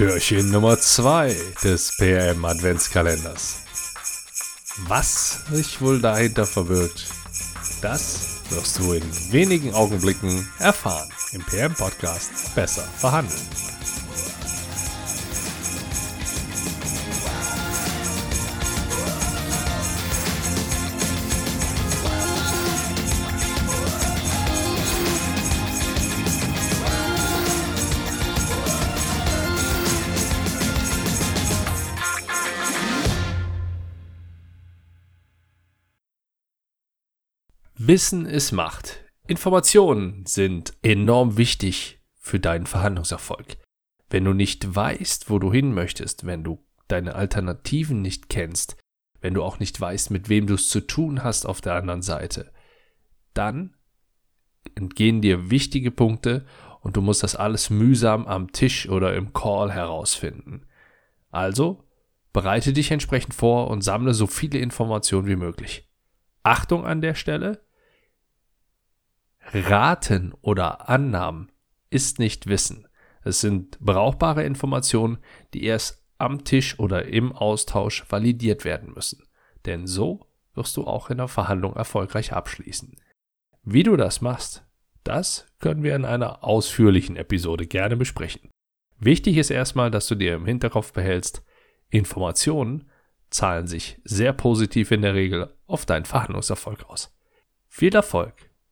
Türchen Nummer 2 des PM Adventskalenders. Was sich wohl dahinter verbirgt, das wirst du in wenigen Augenblicken erfahren im PM Podcast Besser verhandeln. Wissen ist Macht. Informationen sind enorm wichtig für deinen Verhandlungserfolg. Wenn du nicht weißt, wo du hin möchtest, wenn du deine Alternativen nicht kennst, wenn du auch nicht weißt, mit wem du es zu tun hast auf der anderen Seite, dann entgehen dir wichtige Punkte und du musst das alles mühsam am Tisch oder im Call herausfinden. Also bereite dich entsprechend vor und sammle so viele Informationen wie möglich. Achtung an der Stelle, Raten oder Annahmen ist nicht Wissen. Es sind brauchbare Informationen, die erst am Tisch oder im Austausch validiert werden müssen. Denn so wirst du auch in der Verhandlung erfolgreich abschließen. Wie du das machst, das können wir in einer ausführlichen Episode gerne besprechen. Wichtig ist erstmal, dass du dir im Hinterkopf behältst, Informationen zahlen sich sehr positiv in der Regel auf deinen Verhandlungserfolg aus. Viel Erfolg!